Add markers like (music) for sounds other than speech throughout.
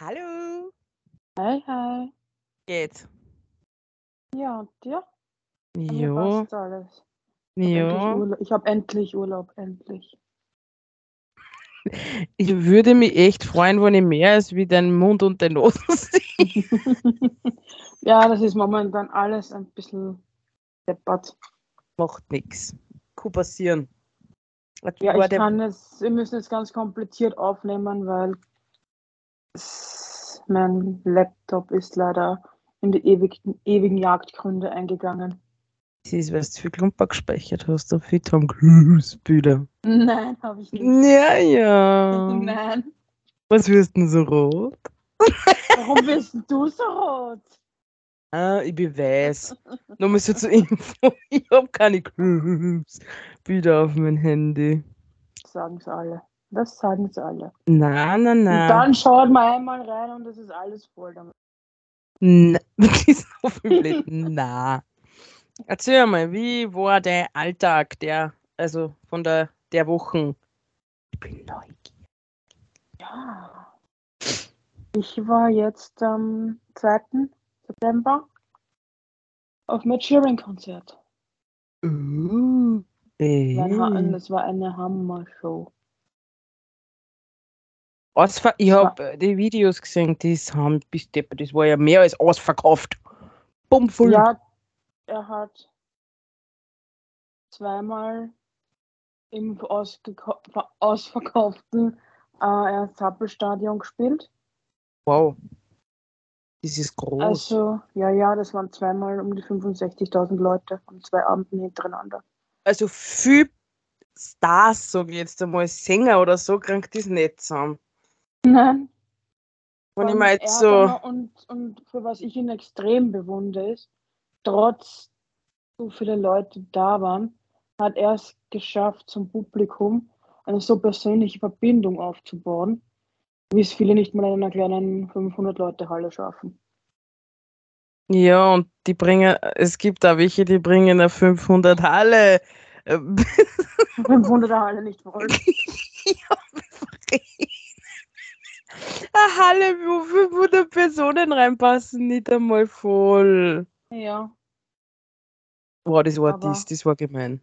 Hallo, Hi, hi. geht's? Ja, und dir? Jo, alles. Ich habe endlich jo. Urlaub. Ich habe endlich Urlaub, endlich. (laughs) Ich würde mich echt freuen, wenn ich mehr als wie deinen Mund und den Nase (laughs) sehe. (laughs) ja, das ist momentan alles ein bisschen deppert. Macht nix. Kann passieren. Ja, ich kann es, wir müssen jetzt ganz kompliziert aufnehmen, weil mein Laptop ist leider in die ewigen, ewigen Jagdgründe eingegangen. Das ist, weil du viel Klumper gespeichert hast auf Tom Cruise-Bilder. Nein, habe ich nicht. Ja, ja. (laughs) Nein. Was wirst denn so rot? Warum (laughs) bist du so rot? Ah, ich bin weiß. Nur mal so zur Info. (laughs) Ich habe keine Cruise-Bilder auf mein Handy. Sagen sie alle. Das sagen sie alle. Nein, nein, Und nein. dann schaut man einmal rein und es ist alles voll damit. Na, (laughs) das ist so viel blöd. Na. Erzähl mal, wie war der Alltag der, also von der, der Wochen? Ich bin neugierig. Ja. Ich war jetzt am 2. September auf mein Cheering-Konzert. Uh, Das äh. Das war eine Hammer-Show. Ausver ich habe die Videos gesehen, die haben bis deppert, das war ja mehr als ausverkauft. Bummvoll. Ja, er hat zweimal im ausverkauften äh, Zappelstadion gespielt. Wow. Das ist groß. Also, ja, ja, das waren zweimal um die 65.000 Leute an zwei Abenden hintereinander. Also viel Stars, sage ich jetzt einmal, Sänger oder so, kriegt das nicht zusammen. Nein, ich Und er jetzt hat so. Und, und für was ich ihn extrem bewundere, ist, trotz so viele Leute da waren, hat er es geschafft, zum Publikum eine so persönliche Verbindung aufzubauen, wie es viele nicht mal in einer kleinen 500-Leute-Halle schaffen. Ja, und die bringen, es gibt da welche, die bringen eine 500 Halle. Ähm, 500er-Halle nicht (laughs) voll. ja, eine Halle, wo 500 Personen reinpassen, nicht einmal voll. Ja, Boah, das war Aber- dies, das war gemein.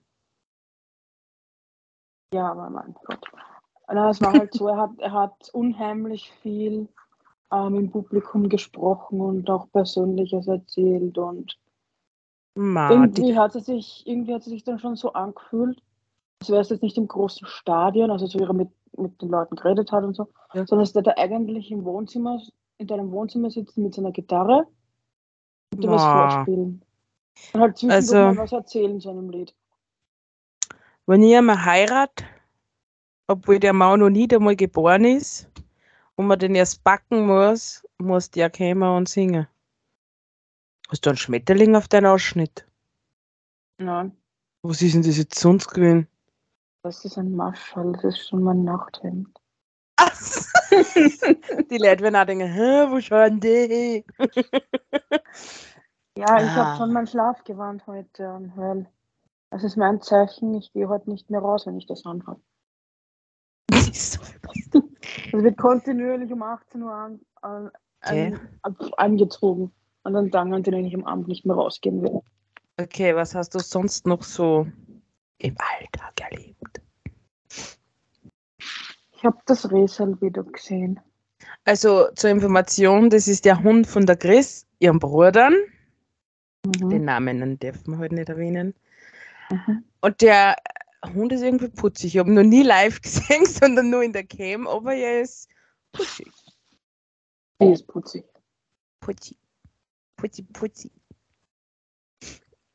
ja, aber mein Gott. Na, es war halt so, er hat, er hat unheimlich viel ähm, im Publikum gesprochen und auch Persönliches erzählt und Ma, Irgendwie hat sie sich, irgendwie hat sie sich dann schon so angefühlt, als wäre es jetzt nicht im großen Stadion, also so er mit, mit den Leuten geredet hat und so, Ja. sondern dass der da eigentlich im Wohnzimmer, in deinem Wohnzimmer sitzen mit seiner Gitarre und dir was Ma. vorspielen. Und halt zwischendurch Also- mal was erzählen zu einem Lied. wenn ich einmal heirat, obwohl der Mann noch nicht einmal geboren ist und man den erst backen muss, muss der kommen und singen. Hast du einen Schmetterling auf deinen Ausschnitt? Nein, Was ist denn das jetzt sonst gewesen? Das ist ein Marschall, das ist schon mein Nachthemd. (laughs) die Leute werden auch denken, hä, wo schauen die? (laughs) Ja, ich Ah. habe schon mein Schlafgewand heute an, weil das ist mein Zeichen, ich gehe heute nicht mehr raus, wenn ich das anhabe. (laughs) Es wird kontinuierlich um 18 Uhr an, an, Okay. an, angezogen. Und dann Tag, an denen ich am Abend nicht mehr rausgehen will. Okay, was hast du sonst noch so im Alltag erlebt? Ich habe das Resel-Video gesehen. Also zur Information, das ist der Hund von der Chris, ihrem Bruder. Mhm. Den Namen dürfen wir heute nicht erwähnen. Mhm. Und der Hund ist irgendwie putzig. Ich habe ihn noch nie live (laughs) gesehen, sondern nur in der Cam, aber er ist putzig. Die ist putzig. Putzig. Putzig, putzig.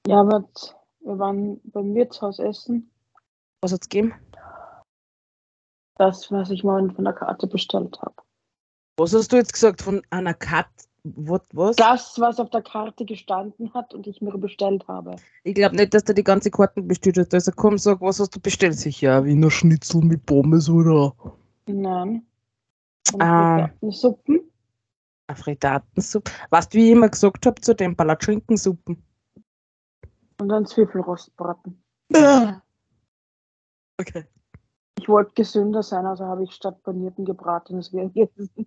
Ja, aber wir waren beim Wirtshaus essen. Was hat's gegeben? Das, was ich mal von der Karte bestellt habe. Was hast du jetzt gesagt von einer Kat? What, was? Das, was auf der Karte gestanden hat und ich mir bestellt habe. Ich glaube nicht, dass der die ganze Karten bestellt hat. Also komm, sag, was hast du bestellt? Sicher, Wiener Schnitzel mit Pommes oder Nein. Ah. Suppen. eine Frittatensuppe. Weißt du, wie ich immer gesagt habe zu den Palatschinkensuppen? Und dann Zwiebelrostbraten. (laughs) Okay. Ich wollte gesünder sein, also habe ich statt panierten gebratenes gegessen. (laughs)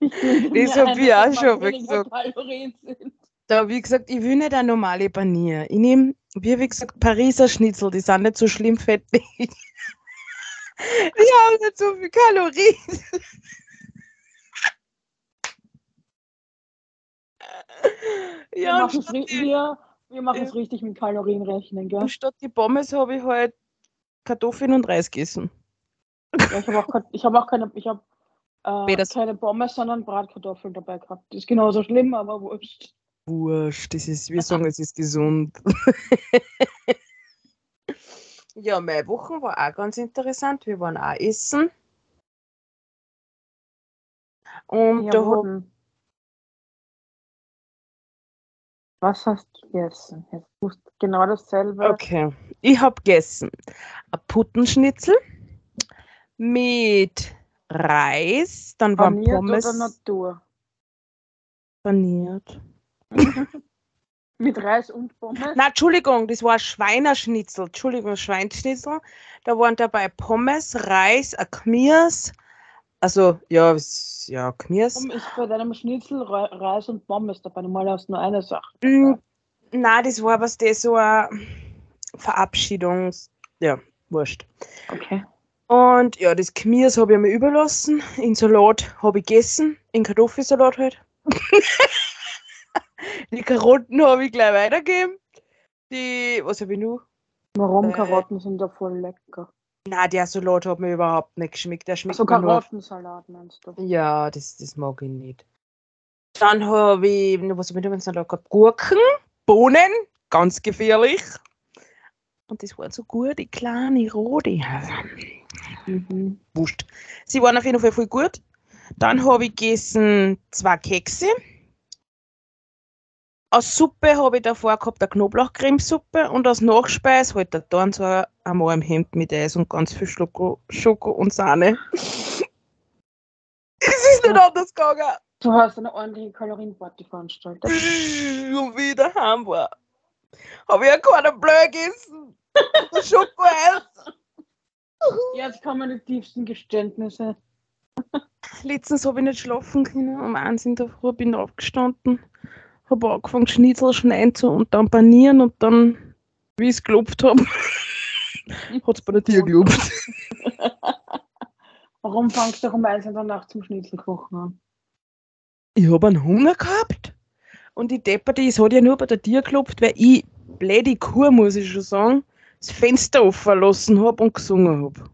Ich Das mir hab ein, ich auch schon gesagt. Da, wie gesagt, ich will nicht eine normale Panier. Ich nehme, wie, wie gesagt, Pariser Schnitzel, die sind nicht so schlimm fettig. (laughs) Die haben nicht so viel Kalorien. (laughs) Ja, und machen es wir, wir machen es Ja. richtig mit Kalorien rechnen, gell? statt die Pommes habe ich halt Kartoffeln und Reis gegessen. Ja, ich habe auch, ich hab auch keine, ich hab, äh, keine Pommes, sondern Bratkartoffeln dabei gehabt. Das ist genauso schlimm, aber wurscht. Wurscht, das ist, wir (laughs) sagen, es ist gesund. (laughs) ja, meine Woche war auch ganz interessant. Wir waren auch essen. Und Ja, da wo Was hast du gegessen? Jetzt musst du genau dasselbe. okay, ich habe gegessen ein Puttenschnitzel mit Reis, dann waren Paniert Pommes oder Natur? paniert. (laughs) Mit Reis und Pommes? Na, Entschuldigung, das war ein Schweinerschnitzel. Entschuldigung, Schweinschnitzel. Da waren dabei Pommes, Reis, ein Kmirs. Also, ja, ja, Kmirs. Warum ist bei deinem Schnitzel Re Reis und Pommes dabei? Normal hast du nur eine Sache. Mm, Na, das war was, das so ein Verabschiedungs... Ja, wurscht. Okay. Und ja, das Kmirs habe ich mir überlassen. In Salat habe ich gegessen. In Kartoffelsalat halt. (laughs) Die Karotten habe ich gleich weitergegeben. Die, was habe ich noch? Warum Äh. Karotten sind da voll lecker. Na, der Salat hat mir überhaupt nicht geschmeckt. Der schmeckt So. Karottensalat meinst du? Ja, das, das mag ich nicht. Dann habe ich, was habe ich im Salat gehabt? Gurken, Bohnen, ganz gefährlich. Und das waren so gute, kleine, rote. Mhm. Wurscht. Sie waren auf jeden Fall voll gut. Dann habe ich gegessen zwei Kekse. Aus Suppe habe ich davor gehabt eine Knoblauchcremesuppe und als Nachspeis halt der dann so einmal im Hemd mit Eis und ganz viel Schoko, Schoko und Sahne. (laughs) es ist nicht anders gegangen. Du hast eine ordentliche Kalorienparty veranstaltet. Und wie ich daheim war, habe ich ja keinen Blöd gegessen. Schokoeis. Jetzt kommen die tiefsten Geständnisse. Letztens habe ich nicht schlafen können. Um eins in der Früh bin ich aufgestanden, habe angefangen Schnitzel schneiden zu und dann panieren und dann, wie ich es gelobt habe, hat es bei der Tür gelobt. (laughs) Warum fangst du um eins in der Nacht zum Schnitzelkochen an? Ich habe einen Hunger gehabt und die Depperte, es hat ja nur bei der Tür geklopft, weil ich, blöde Kuh, muss ich schon sagen, das Fenster offen lassen habe und gesungen habe.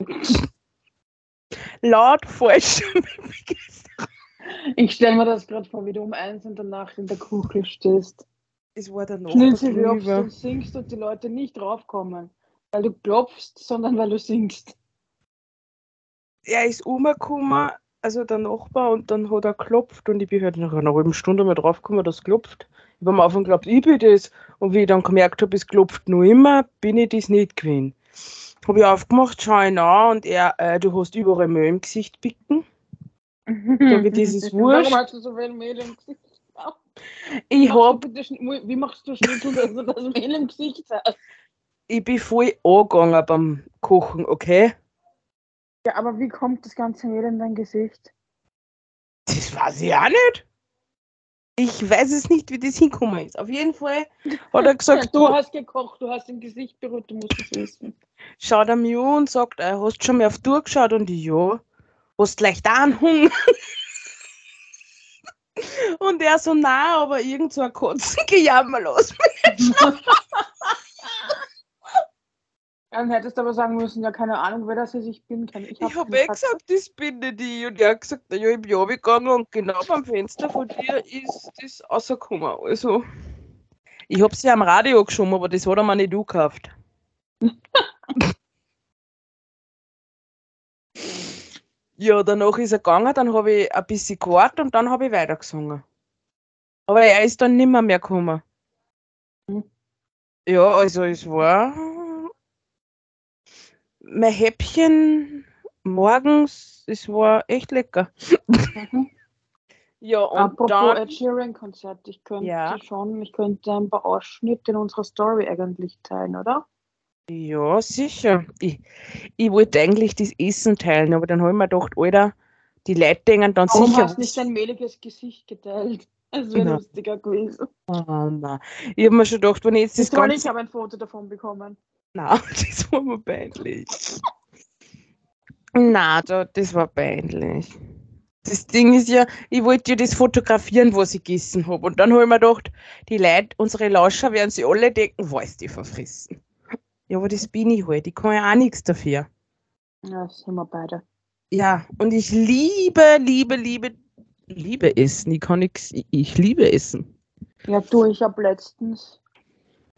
(laughs) Laut, falsch. (laughs) Ich stelle mir das gerade vor, wie du um eins in der Nacht in der Küche stehst. Es war der Schnitzel und singst und die Leute nicht draufkommen. Weil du klopfst, sondern weil du singst. er ist umgekommen, also der Nachbar, und dann hat er geklopft und ich bin halt nach einer halben Stunde mal draufgekommen, dass es klopft. Ich habe am Anfang geglaubt, ich bin das. Und wie ich dann gemerkt habe, es klopft nur immer, bin ich das nicht gewesen. Habe ich aufgemacht, schaue ihn an und er, äh, du hast überall Müll im Gesicht bicken. Sag (laughs) das ist wurscht. Warum hast du so viel Mehl im Gesicht? Ich, hab, Wie machst du Schnitzel, dass du das Mehl im Gesicht hast? ich bin voll angegangen beim Kochen, okay? Ja, aber wie kommt das ganze Mehl in dein Gesicht? Das weiß ich auch nicht. Ich weiß es nicht, wie das hingekommen ist. Auf jeden Fall hat er gesagt, Ja, (laughs) du, du hast gekocht, du hast im Gesicht berührt, du musst es wissen. schaut er mich an und sagt, äh, hast du schon mal auf die Tour geschaut? Und ich, ja. Hast du leicht auch einen Hunger? und er so, nein, aber irgend so ein Kotzengejammer (laughs) los. Dann hättest du aber sagen müssen, ja, keine Ahnung, wer das ist, ich bin kein. Ich, Ich hab habe eh gesagt, das bin nicht ich. Und er hat gesagt, ja, ich bin runtergegangen und genau beim Fenster von dir ist das rausgekommen. Also, ich habe sie am Radio geschoben, aber das hat er mir nicht gekauft. (laughs) ja, danach ist er gegangen, dann habe ich ein bisschen gewartet und dann habe ich weitergesungen. Aber er ist dann nimmer mehr gekommen. Hm. Ja, also es war mein Häppchen morgens, es war echt lecker. Mhm. (laughs) Ja, und Apropos dann, Ed Sheeran Konzert, ich könnte Ja. schon, ich könnte ein paar Ausschnitte in unserer Story eigentlich teilen, oder? Ja, sicher. Ich, ich wollte eigentlich das Essen teilen, aber dann habe ich mir gedacht, Alter, die Leute denken dann Warum sicher. hast du nicht dein mehliges Gesicht geteilt? (laughs) Das wäre Na. lustiger gewesen. Oh, nein. Ich habe mir schon gedacht, wenn ich jetzt das Das toll, ich Ganze. habe ein Foto davon bekommen. Nein, (laughs) das war mir peinlich. Nein, da, das war peinlich. Das Ding ist ja, ich wollte ja das fotografieren, was ich gegessen habe. Und dann habe ich mir gedacht, die Leute, unsere Lauscher werden sie alle denken, was die verfressen. Ja, aber das bin ich halt. Ich kann ja auch nichts dafür. Ja, das sind wir beide. Ja, und ich liebe, liebe, liebe, liebe Essen. Ich kann nichts, ich, ich liebe Essen. Ja, du, ich habe letztens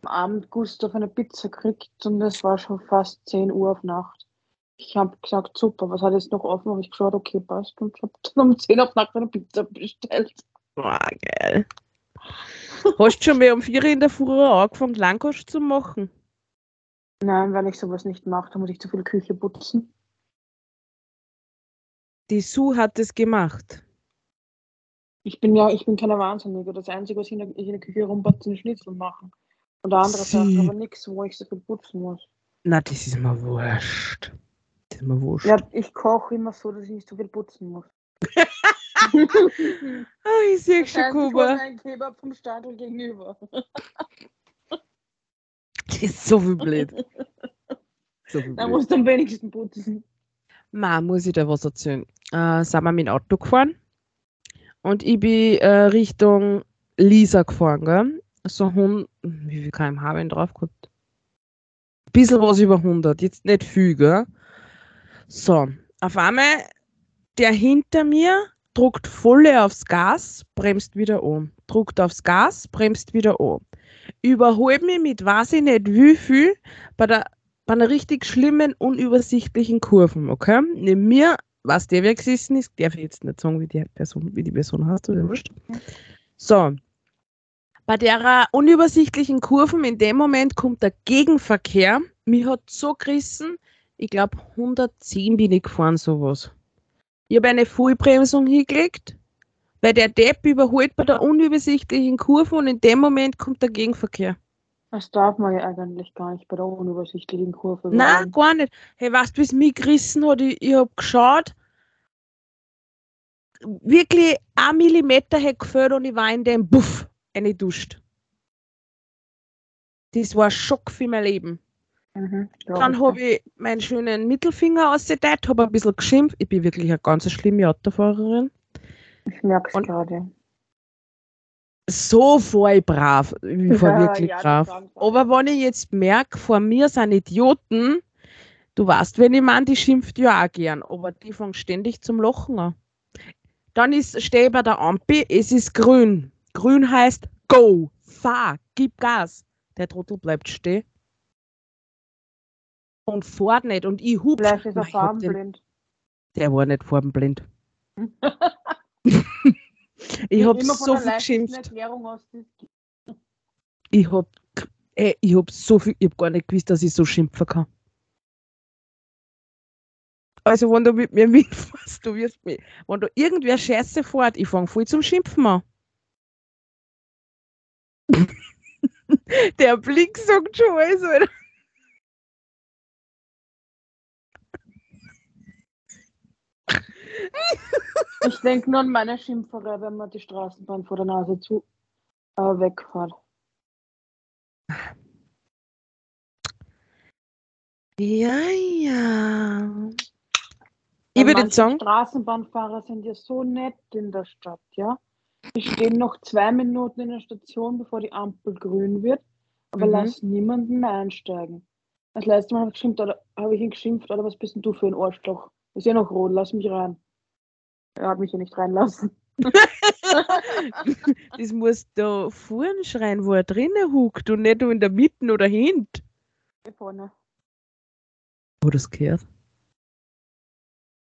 am Abend Gustav eine Pizza gekriegt und es war schon fast 10 Uhr auf Nacht. Ich habe gesagt, super, was hat jetzt noch offen? Habe ich geschaut, okay, passt. Und habe dann um 10 Uhr auf Nacht eine Pizza bestellt. Boah, geil. Hast du schon mal um 4 Uhr in der Früh angefangen, Langkost zu machen? Nein, weil ich sowas nicht mache, da muss ich zu viel Küche putzen. Die Sue hat es gemacht. Ich bin ja, ich bin keine Wahnsinnige. Das Einzige, was ich in der, ich in der Küche rumpatze, sind Schnitzel machen. Und andere Sachen, Sie- aber nichts, wo ich so viel putzen muss. Na, das ist mir wurscht. Das ist mir wurscht. Ja, ich koche immer so, dass ich nicht so viel putzen muss. Ah, (laughs) ich sehe schon, heißt, ich Kuba. mir einen Kebab vom Stadel gegenüber. (laughs) Das (laughs) ist so viel blöd. (laughs) So viel Da musst du am wenigsten putzen. Ma, muss ich dir was erzählen? Äh, sind wir mit dem Auto gefahren und ich bin äh, Richtung Lisa gefahren, gell? So 100, wie viel kmh habe ich drauf gehabt? Bisschen was über 100, jetzt nicht viel, gell? So, auf einmal, der hinter mir druckt volle aufs Gas, bremst wieder um. Druckt aufs Gas, bremst wieder um. Überholt mich mit weiß ich nicht wie viel bei der bei einer richtig schlimmen, unübersichtlichen Kurven, okay? Neben mir, was der wer gesessen ist, darf ich jetzt nicht sagen, wie die Person, wie die Person heißt, oder wurscht. So. Bei der unübersichtlichen Kurven, in dem Moment kommt der Gegenverkehr. Mich hat so gerissen, ich glaube 110 bin ich gefahren, sowas. Ich habe eine Vollbremsung hingelegt, weil der Depp überholt bei der unübersichtlichen Kurve und in dem Moment kommt der Gegenverkehr. Das darf man ja eigentlich gar nicht bei der unübersichtlichen Kurve. Nein, fahren. gar nicht. Hey, weißt du, wie es mich gerissen hat? Ich, ich habe geschaut, wirklich ein Millimeter hätte gefällt und ich war in dem Buff duscht. Das war ein Schock für mein Leben. Mhm, Dann habe ich meinen schönen Mittelfinger ausgeteilt, habe ein bisschen geschimpft. Ich bin wirklich eine ganz schlimme Autofahrerin. Ich merke es gerade. So voll brav. Ich war Ja, wirklich ja, brav. Aber wenn ich jetzt merke, vor mir sind Idioten, du weißt, wenn ich meine, die schimpft ja auch gern, aber die fangen ständig zum Lachen an. Dann ist, stehe ich bei der Ampel, es ist grün. Grün heißt go, fahr, gib Gas. Der Trottel bleibt stehen. Und fährt nicht. Und ich hupf. Vielleicht ist er farbenblind. Der war nicht farbenblind. (laughs) (laughs) ich habe so viel geschimpft. Ich hab, ey, ich hab so viel, ich hab gar nicht gewusst, dass ich so schimpfen kann. Also, wenn du mit mir (laughs) mitfährst, du wirst mich, wenn du irgendwer Scheiße fährt, ich fang voll zum Schimpfen an. (laughs) Der Blick sagt schon alles, Alter. (laughs) Ich denke nur an meine Schimpferei, wenn man die Straßenbahn vor der Nase zu äh, wegfährt. Ja, ja. Manche jetzt sagen, Straßenbahnfahrer sind ja so nett in der Stadt, ja. Die stehen noch zwei Minuten in der Station, bevor die Ampel grün wird, aber Mhm. lassen niemanden einsteigen. Das letzte Mal habe ich, geschimpft, oder, habe ich ihn geschimpft, oder was bist denn du für ein Arschloch? Ist ja noch rot, lass mich rein. Er hat mich ja nicht reinlassen. (laughs) das muss da vorne schreien, wo er drinnen huckt und nicht nur in der Mitte oder hint. Hier vorne. Wo das gehört.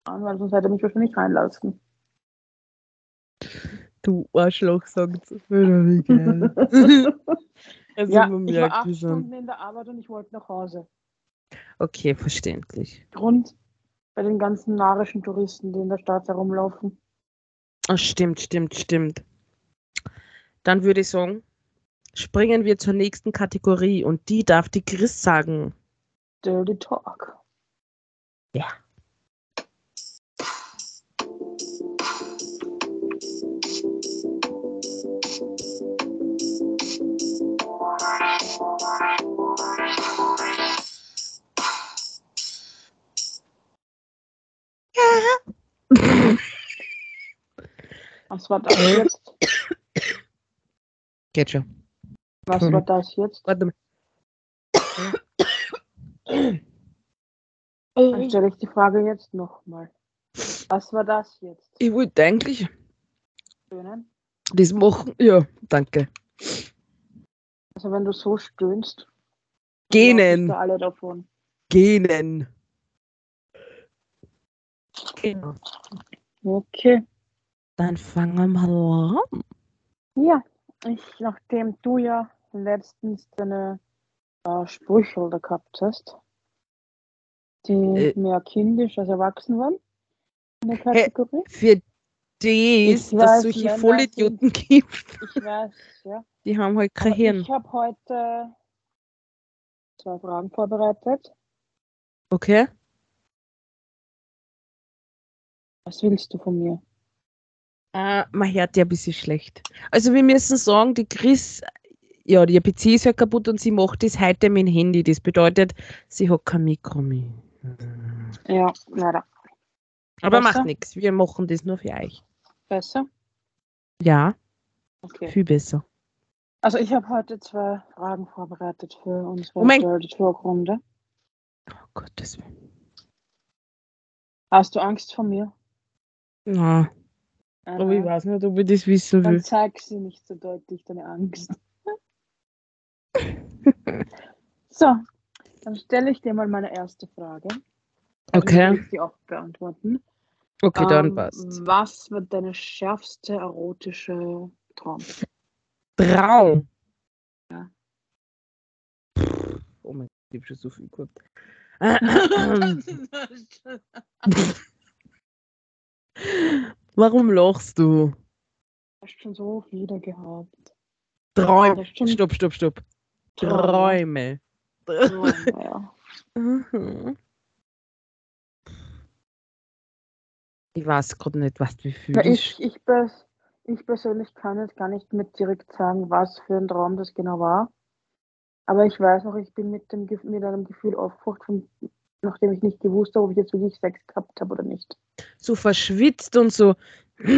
Weil sonst hätte er mich wahrscheinlich reinlassen. Du Arschloch, sagt Wie geil. (laughs) also ja, man ich war merkt, acht Stunden in der Arbeit und ich wollte nach Hause. Okay, verständlich. Grund bei den ganzen narischen Touristen, die in der Stadt herumlaufen. Stimmt, stimmt, stimmt. Dann würde ich sagen, springen wir zur nächsten Kategorie und die darf die Chris sagen. Dirty Talk. Ja. Was war das jetzt? Geht schon. Was Mhm. war das jetzt? Warte mal. Dann stelle ich die Frage jetzt nochmal. Was war das jetzt? Ich wollte eigentlich Stöhnen? das machen. Ja, danke. Also wenn du so stöhnst, Genen. wir alle davon. Genen. Genau. Okay. Dann fangen wir mal an. Ja, ich, nachdem du ja letztens deine äh, Sprüche da gehabt hast, die Äh. mehr kindisch als erwachsen waren, in der Kategorie. Für das, Ich dass solche Vollidioten gibt, Ich weiß, ja. die haben halt kein Aber Hirn. ich habe heute zwei Fragen vorbereitet. Okay? Was willst du von mir? Äh, man hört ja ein bisschen schlecht. Also wir müssen sagen, die Chris, ja, die PC ist ja kaputt und sie macht das heute mit dem Handy. Das bedeutet, sie hat kein Mikro mehr. Ja, leider. Aber Besser? macht nichts, wir machen das nur für euch. Besser? Ja, Okay. viel besser. Also ich habe heute zwei Fragen vorbereitet für unsere Oh mein-. Oh Gottes Willen. Hast du Angst vor mir? Na, aber ich Aha. weiß nicht, ob ich das wissen Dann will. zeig sie nicht so deutlich, deine Angst. (laughs) so, dann stelle ich dir mal meine erste Frage. Also Okay. Willst die auch beantworten. Okay, dann Ähm, passt. Was wird deine schärfste erotische Traum? Traum. Ja. Oh mein Gott, ich habe schon so viel gehabt. (laughs) (laughs) Warum lachst du? Du hast schon so viele gehabt. Träume. Stimmt. Stopp, stopp, stopp. Träume. Träume. Ja. Mhm. Ich weiß gerade nicht, was du fühlst. ich, ich, ich persönlich kann jetzt gar nicht mit direkt sagen, was für ein Traum das genau war. Aber ich weiß noch, ich bin mit, dem, mit einem Gefühl aufgewacht, von, nachdem ich nicht gewusst habe, ob ich jetzt wirklich Sex gehabt habe oder nicht. So verschwitzt und so.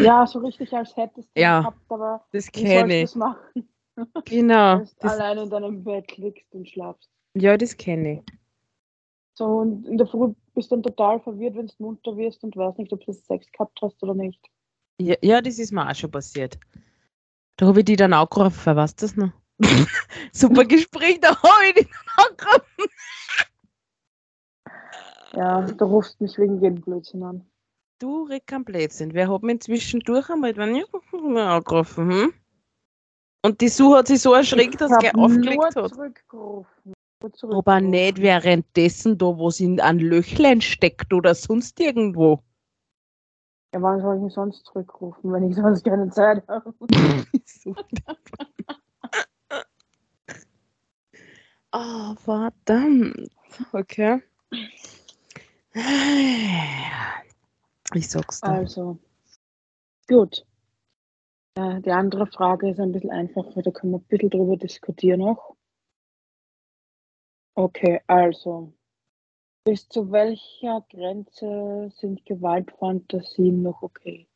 Ja, so richtig, als hättest du Ja, gehabt, aber Das kenne ich. das machen, (laughs) Genau. wenn du Das, alleine in deinem Bett liegst und schlafst? ja, das kenne ich. So, und in der Früh bist du dann total verwirrt, wenn du munter wirst und weißt nicht, ob du Sex gehabt hast oder nicht. Ja, ja, das ist mir auch schon passiert. Da habe ich die dann angerufen, weißt du das noch? (laughs) Super Gespräch, da habe ich die dann angerufen. Ja, du rufst mich wegen jedem Blödsinn an. Du kein Blödsinn. Wer hat mich zwischendurch einmal wenn ich (laughs) angerufen? Hm? Und die Sue hat sich so erschreckt, dass sie aufgelegt nur hat. zurückgerufen. Aber nicht währenddessen da, wo sie in ein Löchlein steckt oder sonst irgendwo. Ja, wann soll ich ihn sonst zurückrufen, wenn ich sonst keine Zeit habe? So. (laughs) Ah, verdammt. Okay. Ich sag's dir. Also, gut. Die andere Frage ist ein bisschen einfacher, da können wir ein bisschen drüber diskutieren noch. Okay, also. Bis zu welcher Grenze sind Gewaltfantasien noch okay?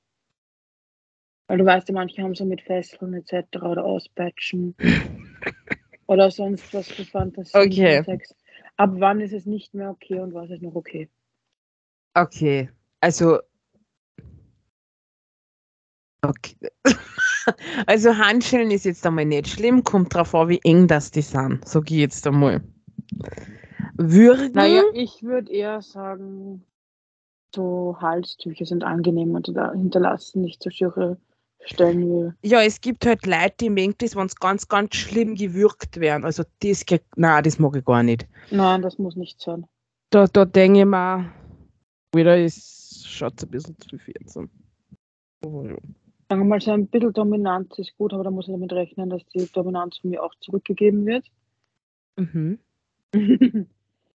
Weil du weißt ja, manche haben so mit Fesseln etc. oder Auspeitschen (laughs) oder sonst was für Fantasien. Okay. Ab wann ist es nicht mehr okay und was ist noch okay? Okay, also. Okay. (laughs) Also Handschellen ist jetzt einmal nicht schlimm, kommt drauf an, wie eng das die sind, sag ich jetzt einmal. Würgen? Naja, ich würde eher sagen, so Halstücher sind angenehm und da hinterlassen nicht so schöne Stellen wie. Ja, es gibt halt Leute, die mögen das, wenn es ganz, ganz schlimm gewürgt werden. Also das nein, das mag ich gar nicht. Nein, das muss nicht sein. Da, da denke ich mir, wieder ist, schaut ein bisschen zu viel zu. Aber ja. Sagen wir mal, so ein bisschen Dominanz ist gut, aber da muss ich damit rechnen, dass die Dominanz von mir auch zurückgegeben wird. Mhm. (laughs)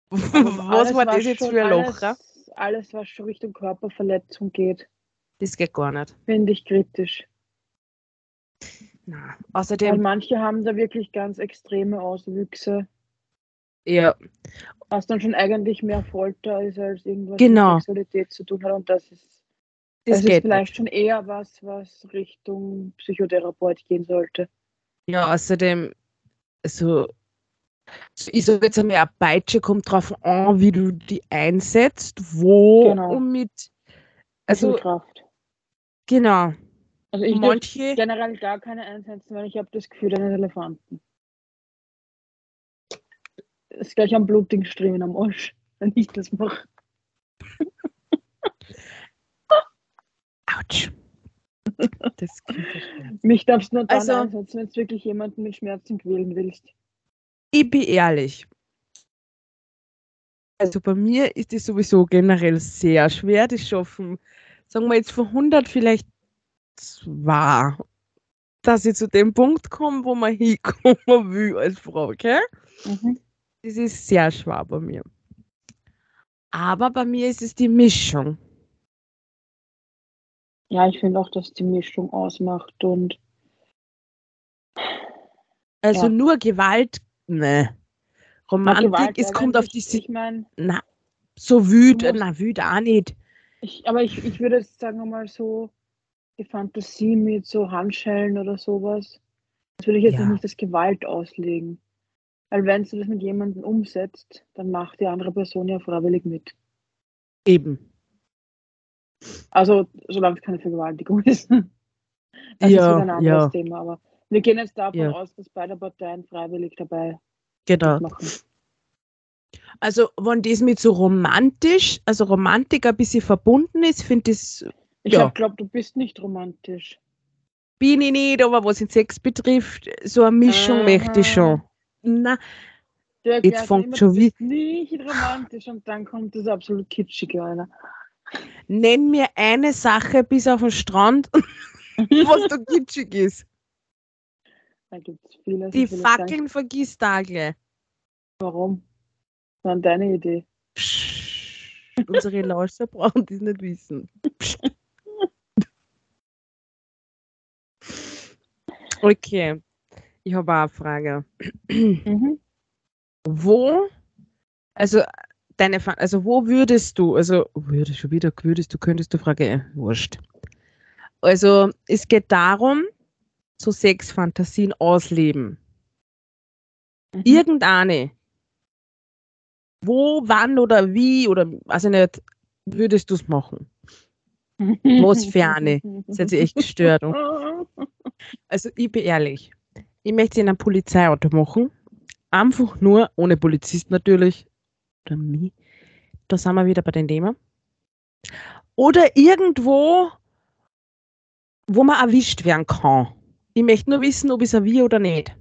Was war das jetzt für ein Loch? Alles, alles, was schon Richtung Körperverletzung geht, Das geht gar nicht. finde ich kritisch. Na, Weil außerdem, manche haben da wirklich ganz extreme Auswüchse, ja, was dann schon eigentlich mehr Folter ist, als irgendwas Genau. mit Sexualität zu tun hat. Und das ist, das das ist vielleicht nicht. schon eher was, was Richtung Psychotherapeut gehen sollte. Ja, außerdem, so, so ich sage jetzt einmal, eine Peitsche kommt drauf an, wie du die einsetzt, wo Genau. und mit, Also also, Kraft. genau, Also ich manche, generell gar keine einsetzen, weil ich habe das Gefühl eines Elefanten. Das ist gleich am blutigen Striemen am Arsch, wenn ich das mache. ouch. Das. Mich darfst du nur dann Also- einsetzen, wenn du wirklich jemanden mit Schmerzen quälen willst. Ich bin ehrlich. Also bei mir ist es sowieso generell sehr schwer, das schaffen, sagen wir jetzt von 100 vielleicht zwei, dass ich zu dem Punkt komme, wo man hinkommen will als Frau, okay? Mhm. Das ist sehr schwer bei mir. Aber bei mir ist es die Mischung. Ja, ich finde auch, dass die Mischung ausmacht und Also Ja. nur Gewalt, ne. Na, Romantik, Gewalt es kommt auf die eigentlich, Si- Ich meine, Na, so wüt, Du musst- na, wüt auch nicht. ich, aber ich, ich würde jetzt sagen mal so, die Fantasie mit so Handschellen oder sowas, das würde ich jetzt Ja. nicht als Gewalt auslegen. Weil wenn du das mit jemandem umsetzt, dann macht die andere Person ja freiwillig mit. Eben. Also, solange es keine Vergewaltigung ist. Das ist Ja, wieder ein anderes ja. Thema. Aber wir gehen jetzt davon Ja. aus, dass beide Parteien freiwillig dabei Genau. machen. Also, wenn das mit so romantisch, also Romantik ein bisschen verbunden ist, finde ich, Ich Ja. glaube, du bist nicht romantisch. bin ich nicht, aber was den Sex betrifft, so eine Mischung möchte ich schon. Na, erklärst mir fängt schon du wie- bist nicht romantisch und dann kommt das absolut kitschige, Alter. nenn mir eine Sache bis auf den Strand, (laughs) was da kitschig ist. Da gibt es viele. Die jetzt nicht- Fackeln vergisst da gleich. Warum? Das war deine Idee. Psst. Unsere Lauscher brauchen das nicht wissen. Psst. Okay, ich habe auch eine Frage. Mhm. Wo, also deine, also wo würdest du, also würdest schon wieder, würdest du, könntest du Frage, äh, wurscht. Also es geht darum, so Sexfantasien ausleben. Mhm. Irgendeine. Wo, wann oder wie oder also nicht, würdest du es machen? (laughs) Was für eine? Das hat sie echt gestört. (laughs) Also ich bin ehrlich. Ich möchte in einem Polizeiauto machen. Einfach nur, ohne Polizist natürlich. Oder mich. Da sind wir wieder bei dem Thema. Oder irgendwo, wo man erwischt werden kann. Ich möchte nur wissen, ob ich es erwische oder nicht.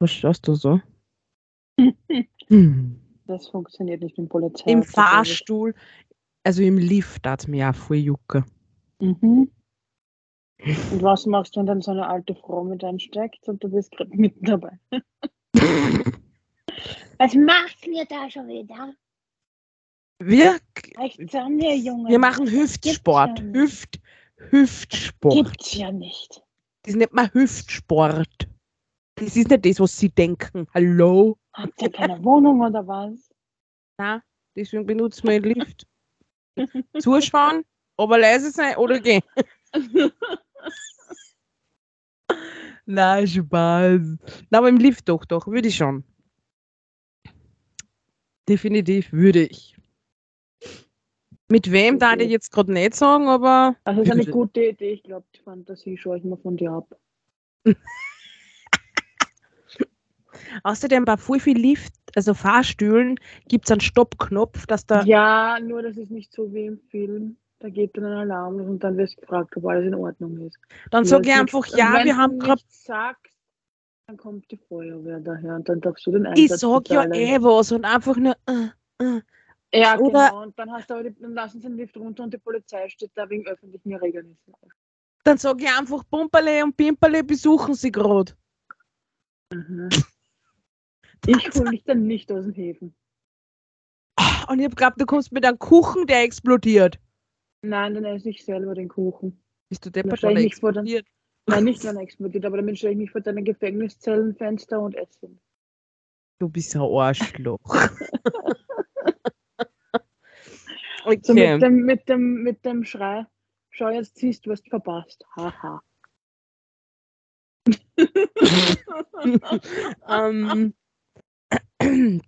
Was schaust du so? Hm. (laughs) Das funktioniert nicht im Polizei. Im Fahrstuhl, also im Lift hat es mir auch voll jucken. Mhm. Und was machst du, wenn dann so eine alte Frau mit einsteigt und du bist gerade mitten dabei? (laughs) Was macht ihr da schon wieder? Wir, mir, Junge. wir machen Hüftsport. Ja. Hüft, Hüftsport. Gibt's ja nicht. Das nennt man Hüftsport. Das ist nicht das, was sie denken. Hallo? Habt ihr keine Wohnung oder was? Na, deswegen benutzen wir den Lift. Zuschauen, aber leise sein oder gehen. (laughs) Na, Spaß. Na, aber im Lift doch, doch, würde ich schon. Definitiv würde ich. Mit wem darf ich jetzt gerade nicht sagen, aber Das ist eine gute Idee. Ich glaube, die Fantasie schaue ich mir von dir ab. (laughs) außerdem bei voll viel Lift, also Fahrstühlen, gibt es einen Stoppknopf, dass da. Ja, nur das ist nicht so wie im Film. Da geht dann ein Alarm und dann wirst du gefragt, ob alles in Ordnung ist. Dann sage ich einfach, ja, wir haben gerade. dann kommt die Feuerwehr daher und dann darfst du den Ich Einsatz sag ja eh was und einfach nur. Äh, äh. Ja, Oder- genau. Und dann, hast du aber die, dann lassen sie den Lift runter und die Polizei steht da wegen öffentlichen Erregernissen. Dann sage ich einfach, Pumperle und Pimperle besuchen sie gerade. Mhm. (laughs) Ich hole dich dann nicht aus dem Häfen. Und ich hab geglaubt, du kommst mit einem Kuchen, der explodiert. Nein, dann esse ich selber den Kuchen. Bist du Dann deppert oder explodiert? Nein, nicht (laughs) er explodiert, aber damit stelle ich mich vor deine Gefängniszellenfenster und esse ihn. Du bist ein Arschloch. (laughs) So okay. mit dem, mit dem, mit dem Schrei, schau jetzt siehst, du hast verpasst. Haha. (laughs) ähm, (clears throat)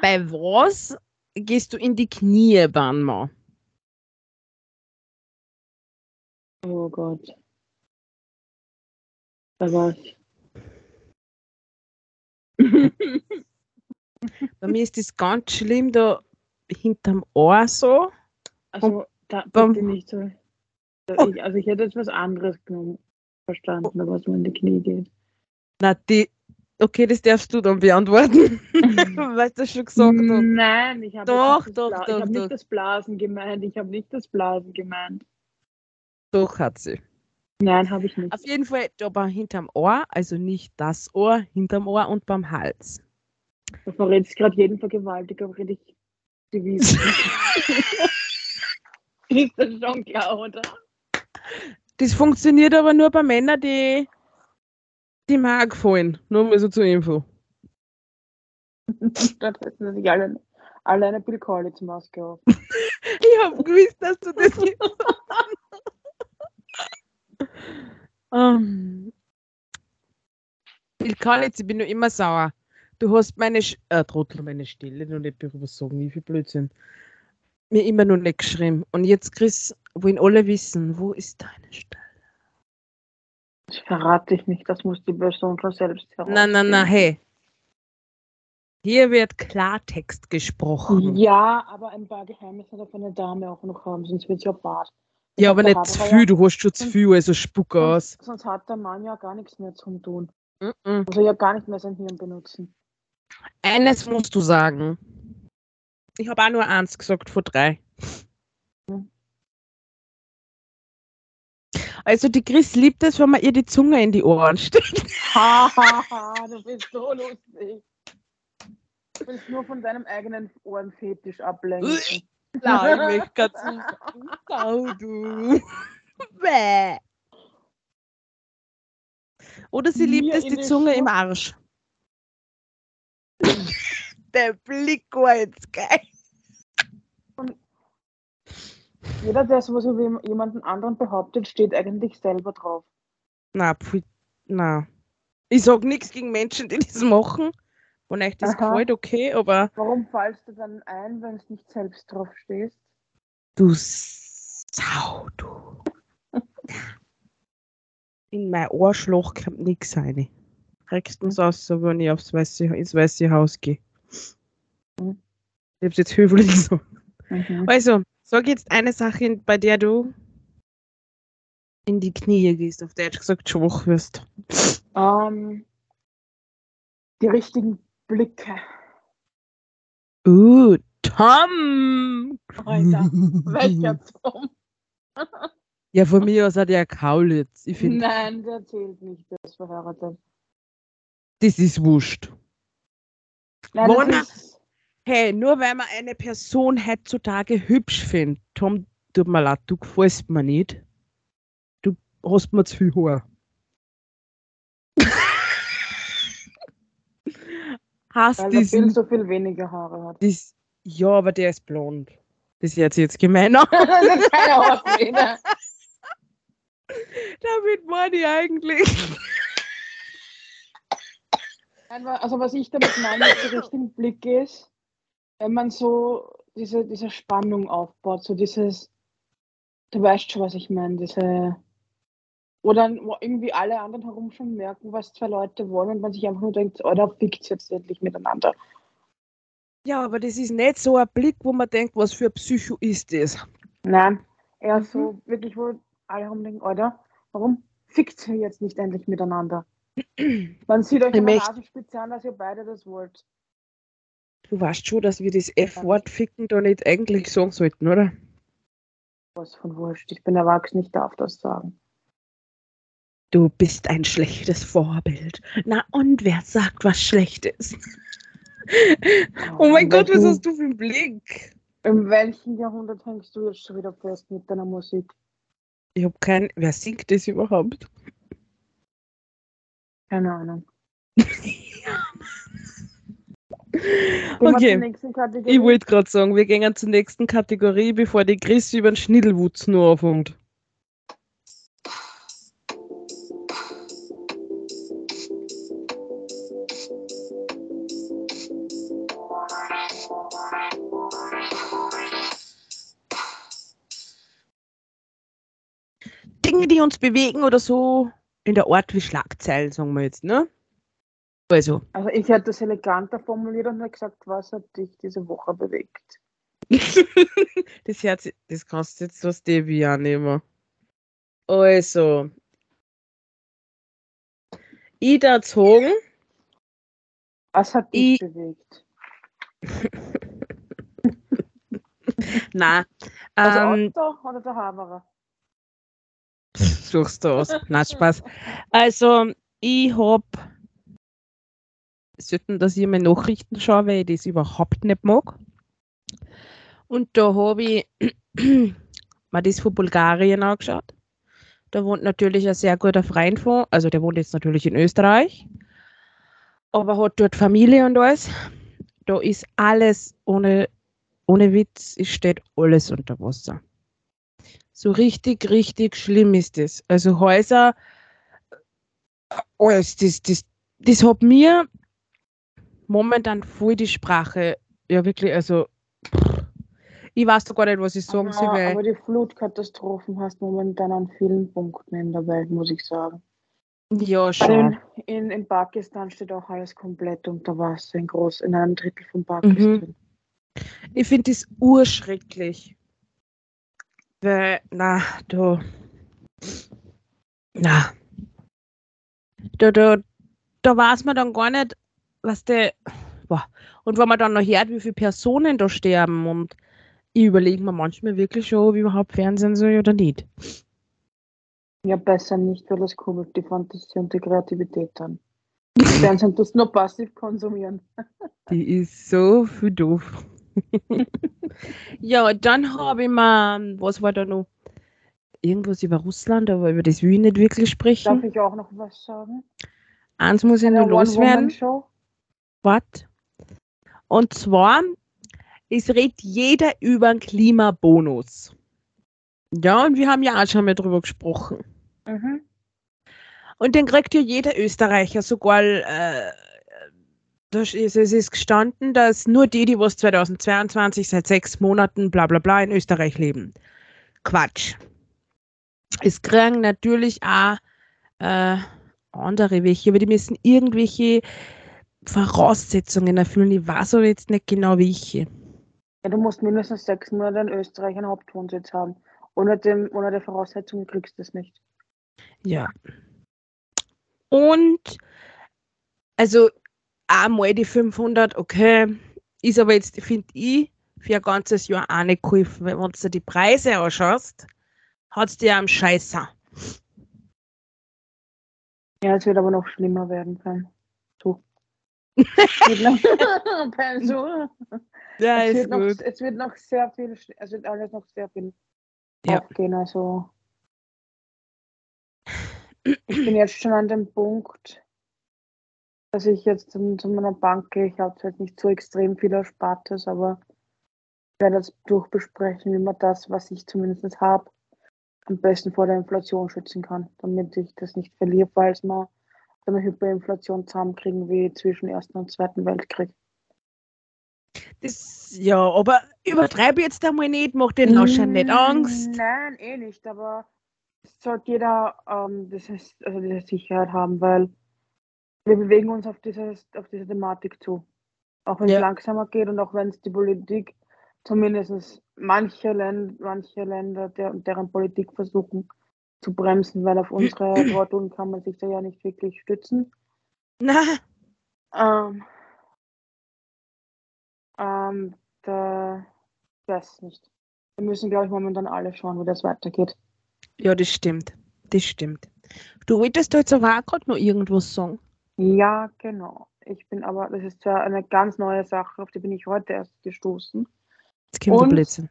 bei was gehst du in die Knie, Banma? Oh Gott. Da war's. (laughs) Bei mir ist das ganz schlimm, da hinterm Ohr so. Also, da bitte nicht so. Also ich, also ich hätte jetzt was anderes genommen, verstanden, was man in die Knie geht. Na, die. Okay, das darfst du dann beantworten. (laughs) (laughs) Weil du schon gesagt hast. Nein, ich habe Doch, doch, ich doch. nicht das Blasen gemeint. Ich habe nicht das Blasen gemeint. Doch, hat sie. Nein, habe ich nicht. Auf jeden Fall aber hinterm Ohr, also nicht das Ohr, hinterm Ohr und beim Hals. Du verrätst gerade jeden Vergewaltiger, rede ich Devisen. (laughs) (laughs) ist das schon klar, oder? Das funktioniert aber nur bei Männern, die, die mir auch gefallen. Nur mal so zur Info. (laughs) Stattdessen dass ich alle, alle eine Bill Collins Maske auf. Ich hab gewusst, dass du das jetzt um, Ich kann jetzt, ich bin nur immer sauer. Du hast meine, Sch äh, Trottel, meine Stelle noch nicht darüber sagen, wie viel Blödsinn. Mir immer noch nicht geschrieben. Und jetzt, Chris, wollen alle wissen, wo ist deine Stelle? Das verrate ich nicht, das muss die Person schon selbst herausfinden. Nein, nein, nein, hey. Hier wird Klartext gesprochen. Ja, aber ein paar Geheimnisse darf eine Dame auch noch haben, sonst wird sie auch bad. Ja, aber nicht zu viel, ja- du hast schon zu viel, also spuck aus. Sonst, hat der Mann ja gar nichts mehr zum tun. Mhm. Also ja gar nicht mehr sein Hirn benutzen. Eines musst du sagen. Ich habe auch nur eins gesagt von drei. Hm. Also die Chris liebt es, wenn man ihr die Zunge in die Ohren steckt. Ha, ha, ha, du bist so lustig. Du willst nur von deinem eigenen Ohrenfetisch ablenken. (laughs) Nein, (laughs) ich möchte ganz Sau, du. Bäh. Oder sie liebt Mir es, die Zunge im Schuhe- Arsch. (laughs) Der Blick war jetzt geil. Jeder, der sowas über jemanden anderen behauptet, steht eigentlich selber drauf. Na, na. Ich sag nichts gegen Menschen, die das machen. Und euch das Aha. gefällt, okay, aber Warum fallst du dann ein, wenn es nicht selbst drauf stehst? du Sau, du. (laughs) In mein Ohrschloch kommt nichts rein. Höchstens aus, so, wenn ich aufs weiße, ins Weiße Haus gehe. Mhm. Ich hab's jetzt höflich (laughs) gesagt. Mhm. Also, sag jetzt eine Sache, bei der du in die Knie gehst, auf Deutsch gesagt schwach wirst. Ähm, die richtigen Blicke. Uh, Tom! Alter, welcher (laughs) Tom? Ja, von mir aus hat er Kaulitz. Ich finde, Nein, der zählt nicht, der ist verheiratet. das ist wurscht. Nein, Mona- ist, Hey, nur weil man eine Person heutzutage hübsch findet, Tom, tut mir leid, du gefällst mir nicht. Du hast mir zu viel Haar. Hast weil diesen, so viel weniger Haare hat. dies, ja, aber der ist blond. Das ist jetzt, jetzt gemeiner. (laughs) das ist keine Ausrede. Damit meine ich eigentlich. Also was ich damit meine, mit dem richtigen Blick ist, wenn man so diese, diese Spannung aufbaut, so dieses, du weißt schon, was ich meine, diese, oder wo irgendwie alle anderen herum schon merken, was zwei Leute wollen und man sich einfach nur denkt, oh, da fickt's jetzt endlich miteinander. Ja, aber das ist nicht so ein Blick, wo man denkt, was für ein Psycho ist das. Nein, eher Mhm. so wirklich, wo alle herum denken, oder, warum fickt ihr jetzt nicht endlich miteinander? Man sieht euch an der Nasenspitze an, dass ihr beide das wollt. Du weißt schon, dass wir das F-Wort ficken da nicht eigentlich sagen sollten, oder? Was von wurscht. Ich bin erwachsen, ich darf das sagen. Du bist ein schlechtes Vorbild. Na und wer sagt, was schlecht ist? (laughs) Oh mein In Gott, was hast du für einen Blick? In welchem Jahrhundert hängst du jetzt schon wieder fest mit deiner Musik? Ich hab kein. Wer singt das überhaupt? Keine Ahnung. (laughs) Okay, ich wollte gerade sagen, wir gehen zur nächsten Kategorie, bevor die Chris über den Schnittelwutz nur anfängt. Dinge, die uns bewegen oder so in der Art wie Schlagzeilen, sagen wir jetzt, ne? Also, Also ich hätte das eleganter formuliert und hätte gesagt, was hat dich diese Woche bewegt? (laughs) das Herz, das kannst du jetzt so Stevie annehmen. Also, Ida gezogen. Was hat dich Ich- bewegt? (laughs) Nein. Also Ähm, Otto oder der Haberer? Suchst du aus. (laughs) Nein, Spaß. Also, ich hab selten, dass ich meine Nachrichten schaue, weil ich das überhaupt nicht mag. Und da habe ich (clears throat) mir das von Bulgarien angeschaut. Da wohnt natürlich ein sehr guter Freund von, also der wohnt jetzt natürlich in Österreich, aber hat dort Familie und alles. Da ist alles ohne, ohne Witz, es steht alles unter Wasser. So richtig, richtig schlimm ist das. Also Häuser, alles, das, das, das hat mir momentan voll die Sprache, ja wirklich, also ich weiß doch gar nicht, was ich sagen soll, aber, aber die Flutkatastrophen hast momentan an vielen Punkten in der Welt, muss ich sagen. ja In, schon. in, in Pakistan steht auch alles komplett unter Wasser, in, groß, in einem Drittel von Pakistan. Mhm. Ich finde das urschrecklich. Na, da. Na. Da, da, da weiß man dann gar nicht, was der. Und wenn man dann noch hört, wie viele Personen da sterben und ich überlege mir manchmal wirklich schon, ob ich überhaupt Fernsehen soll oder nicht. Ja, besser nicht, weil das kurbelt die Fantasie und die Kreativität an. (laughs) Fernsehen tust nur passiv konsumieren. Die ist so viel doof. (laughs) ja, dann habe ich mal, was war da noch? Irgendwas über Russland, aber über das will ich nicht wirklich Darf sprechen. ich auch noch was sagen? Eins muss ich nur loswerden. Was? Und zwar, es redet jeder über einen Klimabonus. Ja, und wir haben ja auch schon mal drüber gesprochen. Mhm. Und den kriegt ja jeder Österreicher, sogar äh, es ist gestanden, dass nur die, die was 2022 seit sechs Monaten bla bla bla in Österreich leben. Quatsch. Es kriegen natürlich auch äh, andere welche, aber die müssen irgendwelche Voraussetzungen erfüllen. Ich weiß aber jetzt nicht genau welche. Ja, du musst mindestens sechs Monate in Österreich einen Hauptwohnsitz haben. Ohne, dem, ohne der Voraussetzung kriegst du es nicht. Ja. Und also einmal die 500, okay, ist aber jetzt, finde ich, für ein ganzes Jahr auch nicht geholfen, weil wenn du dir die Preise anschaust, hat es dir am Scheißer. Ja, es wird aber noch schlimmer werden können. So. Es wird noch, so. Ja, es, ist wird noch, gut. es wird noch sehr viel, es wird alles noch sehr viel Ja. aufgehen. Also ich bin jetzt schon an dem Punkt, dass ich jetzt zu, zu meiner Bank gehe. Ich habe jetzt nicht so extrem viel Erspartes, aber ich werde das durchbesprechen, wie man das, was ich zumindest habe, am besten vor der Inflation schützen kann, damit ich das nicht verliere, falls wir so eine Hyperinflation zusammenkriegen wie zwischen Ersten und Zweiten Weltkrieg. Das, ja, aber übertreibe jetzt einmal nicht, mach den Laschern nicht Angst. Nein, eh nicht, aber es sollte jeder ähm, das ist, also diese Sicherheit haben, weil wir bewegen uns auf, dieses, auf diese Thematik zu. Auch wenn es Ja. langsamer geht und auch wenn es die Politik, zumindest manche, Länd manche Länder der, deren Politik versuchen zu bremsen, weil auf unsere (clears throat) Wortungen kann man sich da ja nicht wirklich stützen. Na, Ähm, ähm, da, ich weiß nicht. Wir müssen, glaube ich, momentan alle schauen, wie das weitergeht. ja, das stimmt. Das stimmt. Du wolltest da jetzt aber auch gerade noch irgendwas sagen. Ja, genau. Ich bin aber, das ist ja eine ganz neue Sache, auf die bin ich heute erst gestoßen. Jetzt kommt der Und- Blödsinn.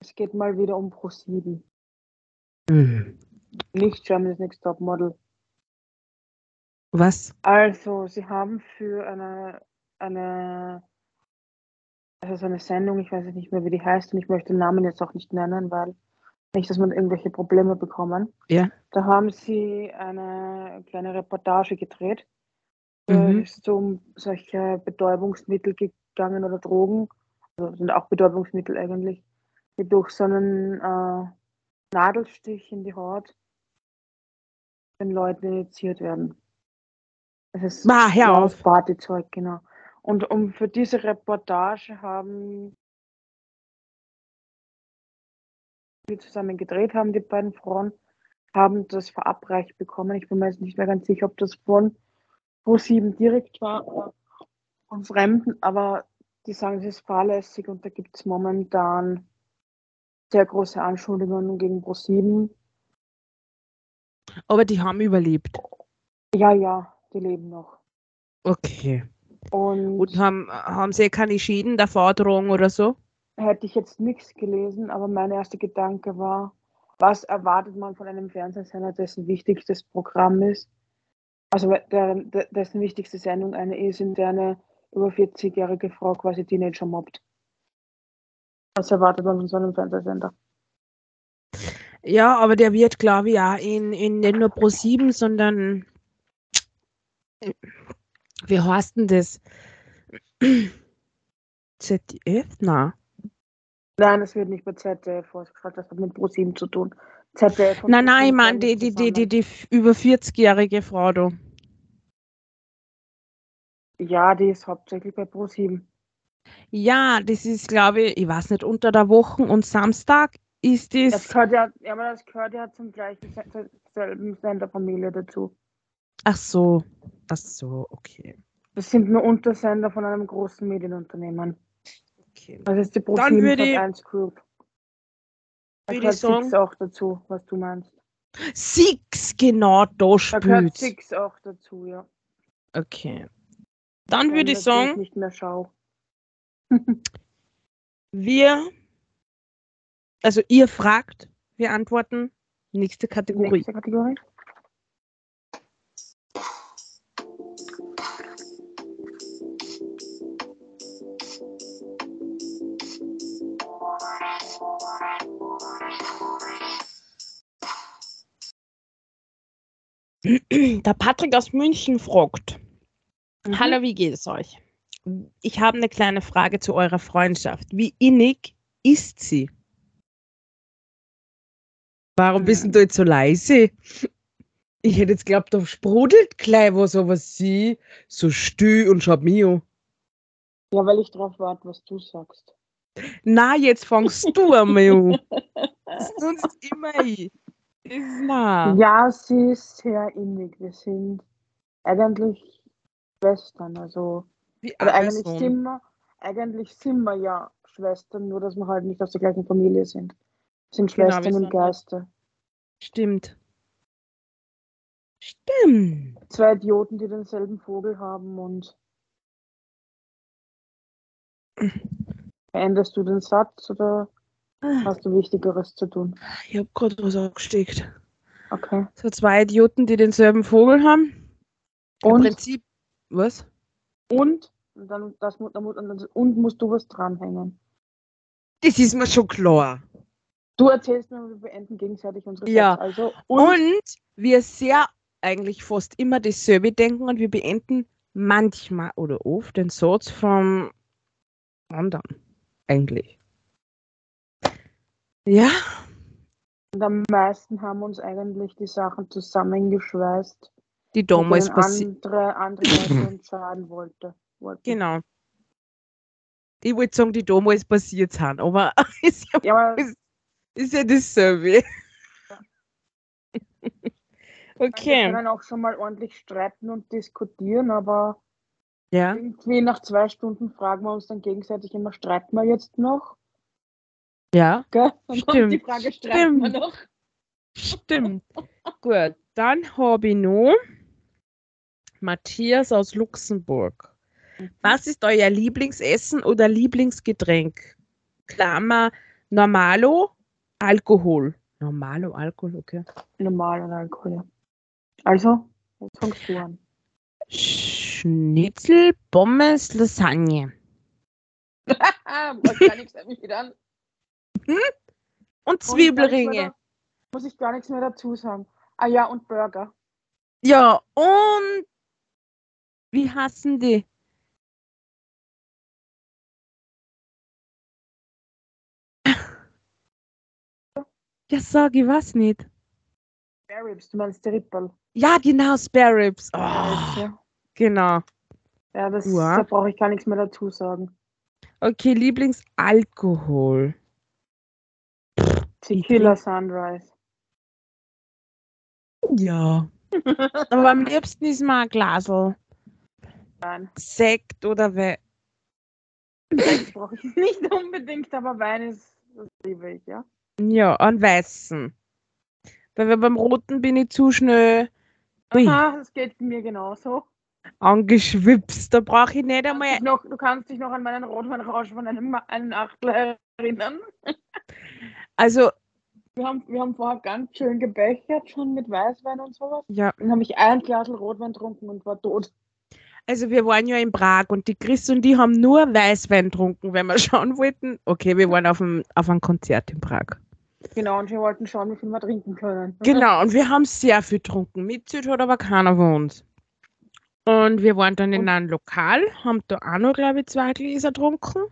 Es geht mal wieder um Pro7. Mhm. Nicht Germany's Next Top Model. Was? Also, sie haben für eine, eine, also so eine Sendung, ich weiß jetzt nicht mehr, wie die heißt, und ich möchte den Namen jetzt auch nicht nennen, weil nicht, dass man irgendwelche Probleme bekommen. Ja. Da haben sie eine kleine Reportage gedreht. Mhm. Da ist es um solche Betäubungsmittel gegangen oder Drogen, also sind auch Betäubungsmittel eigentlich, die durch so einen äh, Nadelstich in die Haut den Leuten injiziert werden. Es ist Ma, hör auf. Partyzeug, genau. Und um für diese Reportage haben die zusammen gedreht haben, die beiden Frauen, haben das verabreicht bekommen. Ich bin mir jetzt nicht mehr ganz sicher, ob das von Pro7 direkt war von Fremden, aber die sagen, es ist fahrlässig und da gibt es momentan sehr große Anschuldigungen gegen Pro7. Aber die haben überlebt. Ja, ja, die leben noch. Okay. Und, Und haben, haben sie keine Schäden der Vordrohung oder so? hätte ich jetzt nichts gelesen, aber mein erster Gedanke war, was erwartet man von einem Fernsehsender, dessen wichtigstes Programm ist? Also dessen wichtigste Sendung eine ist, in der eine über 40-jährige Frau quasi Teenager mobbt. Was erwartet man von so einem Fernsehsender? Ja, aber der wird, glaube ich, auch in, in nicht nur Pro 7, sondern wie heißt denn das? (clears throat) ZDF? Na. Nein, das wird nicht bei ZDF ausgestrahlt, das hat mit ProSieben zu tun. ZDF Nein, nein, ich meine die, die, die, die, die über 40-jährige Frau da. Ja, die ist hauptsächlich bei ProSieben. Ja, das ist, glaube ich, ich weiß nicht, unter der Woche und Samstag ist Das das. gehört ja, ja, aber das gehört ja zum gleichen zur selben Senderfamilie dazu. Ach so. Ach so, okay. Das sind nur Untersender von einem großen Medienunternehmen. okay. Das ist die Dann ProSieben würde ich- 1 Group. Da würde ich sagen- Six auch dazu, was du meinst. Six, genau, da Da gehört spielt. Six auch dazu, ja. Okay. Dann Wenn würde ich sagen, nicht mehr schau. (laughs) wir, also ihr fragt, wir antworten. Nächste Kategorie. Nächste Kategorie. (clears throat) Der Patrick aus München fragt. Mhm. Hallo, wie geht es euch? Ich habe eine kleine Frage zu eurer Freundschaft. Wie innig ist sie? Warum bist du jetzt so leise? (laughs) Ich hätte jetzt geglaubt, da sprudelt gleich was, aber sie so still und schaut mich an. Ja, weil ich drauf warte, was du sagst. Na, jetzt fangst du einmal an. (laughs) Sonst immer ich. Na. Ja, sie ist sehr innig. Wir sind eigentlich Schwestern. Also, Wie oder eigentlich sind, wir, eigentlich sind wir ja Schwestern, nur dass wir halt nicht aus der gleichen Familie sind. Wir sind Genau, Schwestern sind im Geiste. Stimmt. Stimmt. Zwei Idioten, die denselben Vogel haben und. (laughs) Beendest du den Satz oder hast du Wichtigeres zu tun? Ich habe gerade was aufgesteckt. Okay. So zwei Idioten, die denselben Vogel haben. Im Und, Prinzip. Was? und, und dann, das, dann, und, dann- und musst du was dranhängen. Das ist mir schon klar. Du erzählst mir, wir beenden gegenseitig unsere Ja. Sätze. Also, Und, und, wir sehr eigentlich fast immer dasselbe denken und wir beenden manchmal oder oft den Satz vom anderen. Eigentlich. Ja, und am meisten haben uns eigentlich die Sachen zusammengeschweißt, die damals passiert. andere, andere Leute (clears throat) schaden wollte. wollten. Genau. Ich wollte sagen, die damals passiert sind, aber (laughs) ist ja, Ja, aber ist ja dasselbe. (laughs) wir okay. können auch schon mal ordentlich streiten und diskutieren, aber Ja. irgendwie nach zwei Stunden fragen wir uns dann gegenseitig immer, streiten wir jetzt noch? Ja. Gell? (laughs) Und Stimmt, die Frage, streiten wir stimmt. noch? Stimmt. (laughs) Gut, dann habe ich noch Matthias aus Luxemburg. Was ist euer Lieblingsessen oder Lieblingsgetränk? Klammer, Normalo, Alkohol. Normalo, Alkohol, okay. Normaler Alkohol, ja. Also, jetzt fängst du an. Schnitzel, Pommes, Lasagne. Ah, muss gar nichts erwidern. Und Nichts mehr Zwiebelringe. da- Muss ich gar nichts mehr dazu sagen. Ah ja, und Burger. Ja, und wie hassen die? (laughs) Ja, sag ich was nicht. Spare Ribs, du meinst die Rippel. Ja, genau, Spare Ribs. Spare Ribs, Oh, ja. genau. Ja, das, Ja. da brauche ich gar nichts mehr dazu sagen. Okay, Lieblingsalkohol. Tequila Sunrise. Ja. (laughs) Aber am liebsten ist mir ein Glasl. Nein, Sekt oder We das brauche ich nicht unbedingt, aber Wein ist, das liebe ich, ja. Ja, einen weißen. Weil beim Roten bin ich zu schnell Ui. Ah, das geht mir genauso. angeschwipst. Da brauche ich nicht einmal. noch, du kannst dich noch an meinen Rotweinrausch von einem, einem Achtel erinnern. (laughs) Also, Wir haben, wir haben vorher ganz schön gebechert, schon mit Weißwein und sowas. ja, Dann habe ich ein Glas Rotwein getrunken und war tot. also wir waren ja in Prag und die Chris und die haben nur Weißwein getrunken, wenn wir (laughs) schauen wollten. Okay, wir waren auf einem, auf einem Konzert in Prag. Genau, und wir wollten schauen, wie viel wir trinken können. (laughs) Genau, und wir haben sehr viel getrunken. Mitzüt hat aber keiner von uns. Und wir waren dann in einem Lokal, haben da auch noch, glaube ich, zwei Gläser getrunken.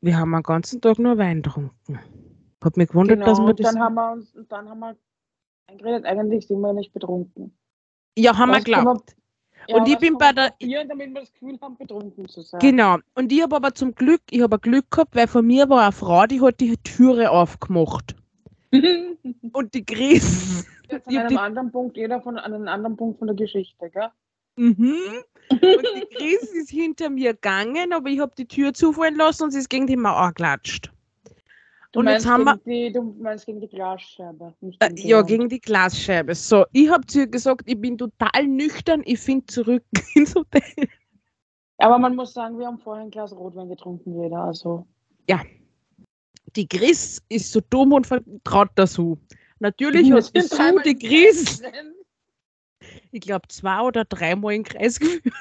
Wir haben den ganzen Tag nur Wein getrunken. Hat mich gewundert, Genau, dass wir und das. dann haben wir uns, dann haben wir eingeredet, eigentlich sind wir nicht betrunken. ja, haben wir geglaubt. Ja, Und ich bin bei der- probieren, damit wir das Gefühl haben, betrunken zu sein. Genau. Und ich habe aber zum Glück, ich habe Glück gehabt, weil von mir war eine Frau, die hat die Türe aufgemacht. (laughs) Und die Chris. Jetzt an einem die- anderen Punkt, jeder von an einem anderen Punkt von der Geschichte, gell? Mhm. Und die Chris ist hinter mir gegangen, aber ich habe die Tür zufallen lassen und sie ist gegen die Mauer geklatscht. Du Und jetzt meinst haben wir- gegen die, du meinst gegen die Glasscheibe. Äh, die ja, gegen die Glasscheibe. So, ich habe zu ihr gesagt, ich bin total nüchtern, ich finde zurück (laughs) ins Hotel. Aber man muss sagen, wir haben vorher ein Glas Rotwein getrunken, jeder. Also Die Chris ist so dumm und vertraut dazu. Natürlich hat so dreimal die Chris, ich glaube, zwei oder dreimal in den Kreis (laughs) geführt.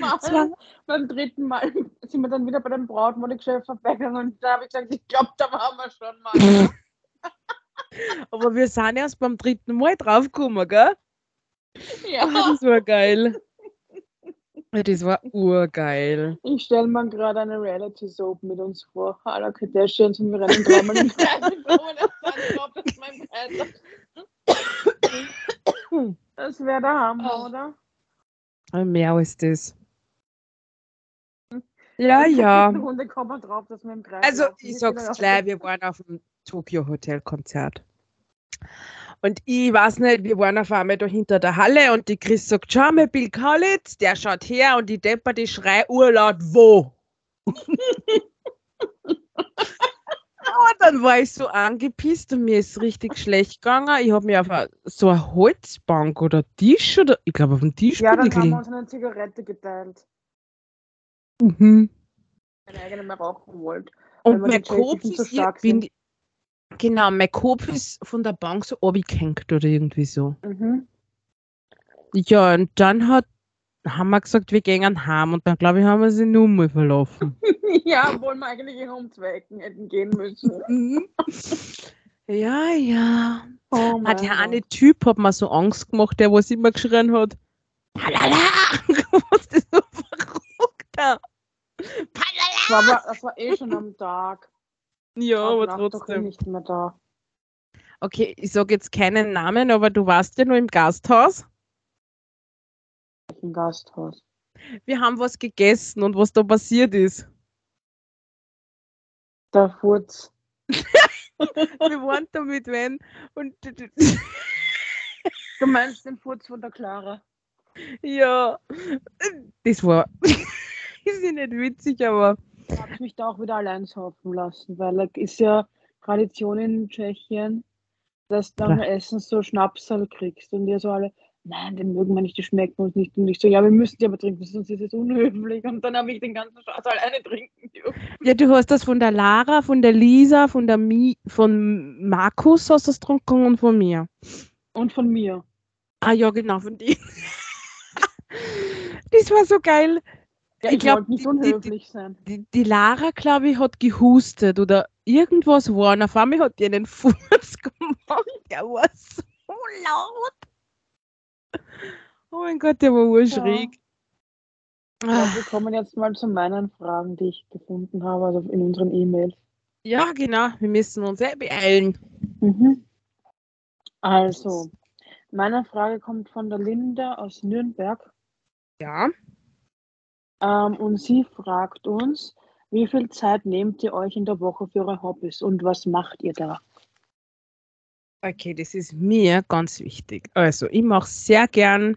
Mal, beim dritten Mal sind wir dann wieder bei dem Brautmodegeschäft vorbeigegangen und da habe ich gesagt, ich glaube, da waren wir schon mal. (laughs) Aber wir sind erst beim dritten Mal draufgekommen, gell? Ah, ja. Das war geil. Das war urgeil. Ich stelle mir gerade eine Reality-Soap mit uns vor. Alle Kardashians und wir rennen dreimal im Kreis. Das wäre der Hammer, oder? Ah, Mehr als das. Ja, ja. Drauf, Also, ich sag's gleich, wir waren auf dem Tokyo Hotel Konzert. Und ich weiß nicht, wir waren auf einmal da hinter der Halle und die Chris sagt, schau mal, Bill Kaulitz, der schaut her und die Depper, die schrei urlaut, wo? (laughs) Und dann war ich so angepisst und mir ist richtig schlecht gegangen. Ich habe mir auf so eine Holzbank oder Tisch oder ich glaube auf dem Tisch Ja, ich dann haben wir gelegen. uns eine Zigarette geteilt, Mhm. eine eigene mehr rauchen wollt. Und mein Kopf so ist, stark bin, genau, mein Kopf ist von der Bank so abgehängt oder irgendwie so. Mhm. Ja, und dann hat, haben wir gesagt, wir gehen heim und dann glaube ich, haben wir sie nur mal verlaufen. (laughs) Ja, obwohl wir eigentlich in um zwei Ecken hätten gehen müssen. (laughs) Mhm. ja, ja. Oh Hat der eine. Typ hat mir so Angst gemacht, der was immer geschrien hat. Palala! (laughs) Was ist so verrückt da? Palala! Das war, aber, das war eh schon am Tag. Ja, aber trotzdem. nicht mehr da. Okay, ich sage jetzt keinen Namen, aber du warst ja nur im Gasthaus. Im Gasthaus. Wir haben was gegessen und was da passiert ist. Der Furz. (laughs) Wir waren da mit wenn und (laughs) Du meinst den Furz von der Clara? ja, das war (laughs) ist ja nicht witzig, aber Da habe ich mich da auch wieder allein saufen lassen, weil es ist ja Tradition in Tschechien, dass du dem Essen so Schnapsal kriegst und wir so alle, nein, den mögen wir nicht, die schmecken uns nicht. Und ich so, ja, wir müssen die aber trinken, sonst ist es unhöflich. Und dann habe ich den ganzen Schatz alleine trinken dürfen. Ja, du hast das von der Lara, von der Lisa, von der Mi, von Markus hast du das getrunken und von mir. Und von mir. Ah ja, genau, von dir. (laughs) das war so geil. Ja, Ich ich, glaub, wollte nicht die- die- unhöflich sein. Die, die Lara, glaube ich, hat gehustet oder irgendwas war. Und auf einmal hat die einen (laughs) Fuß gemacht. Der war so laut. Oh mein Gott, der war urschräg. Ich glaub, wir kommen jetzt mal zu meinen Fragen, die ich gefunden habe, also in unseren E-Mails. Ja, genau. Wir müssen uns sehr beeilen. Mhm. Also, meine Frage kommt von der Linda aus Nürnberg. Ja. Ähm, und sie fragt uns, wie viel Zeit nehmt ihr euch in der Woche für eure Hobbys und was macht ihr da? Okay, das ist mir ganz wichtig. Also, ich mache sehr gern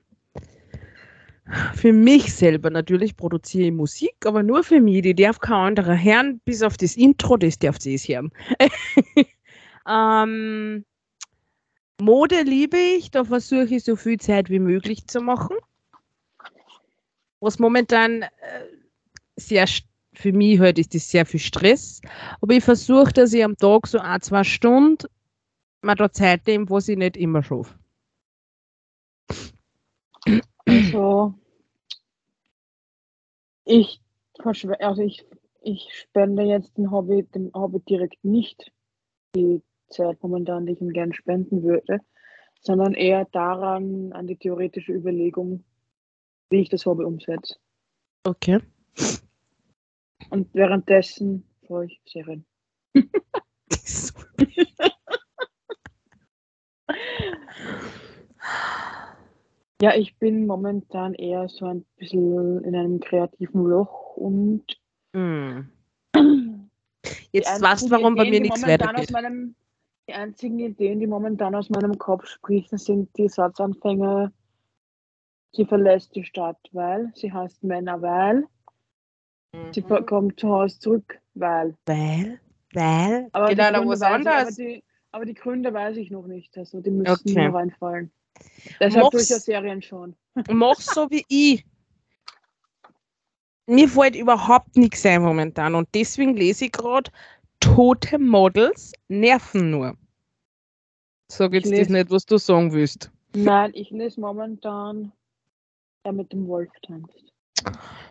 für mich selber natürlich produziere ich Musik, aber nur für mich. Die darf kein anderer hören, bis auf das Intro, das darf sie es hören. (laughs) ähm, Mode liebe ich, da versuche ich so viel Zeit wie möglich zu machen. Was momentan äh, sehr für mich halt ist das sehr viel Stress. Aber ich versuche, dass ich am Tag so ein, zwei Stunden mir da Zeit nehme, was ich nicht immer schaffe. Also, ich, also ich, ich spende jetzt dem Hobby, dem Hobby direkt nicht die Zeit momentan, die ich ihm gern spenden würde, sondern eher daran, an die theoretische Überlegung, wie ich das Hobby umsetze. Okay. Und währenddessen schaue ich Serien. (laughs) (laughs) Ja, ich bin momentan eher so ein bisschen in einem kreativen Loch und die Jetzt weißt du, warum bei Ideen, mir die nichts weitergeht. meinem, die einzigen Ideen, die momentan aus meinem Kopf sprießen, sind die Satzanfänge, sie verlässt die Stadt, weil, sie heißt Männer, weil, sie Mhm. ver- kommt zu Hause zurück, weil. Weil, weil, Aber was weiß ich, aber, anderes. die, aber die Gründe weiß ich noch nicht, also die müssen Okay. mir reinfallen. Deshalb Mach's- Serien schon. (laughs) Mach so wie ich. Mir fällt überhaupt nichts ein momentan und deswegen lese ich gerade Tote Models nerven nur. Sag jetzt das nicht, was du sagen willst. Nein, ich lese momentan der mit dem Wolf tanzt.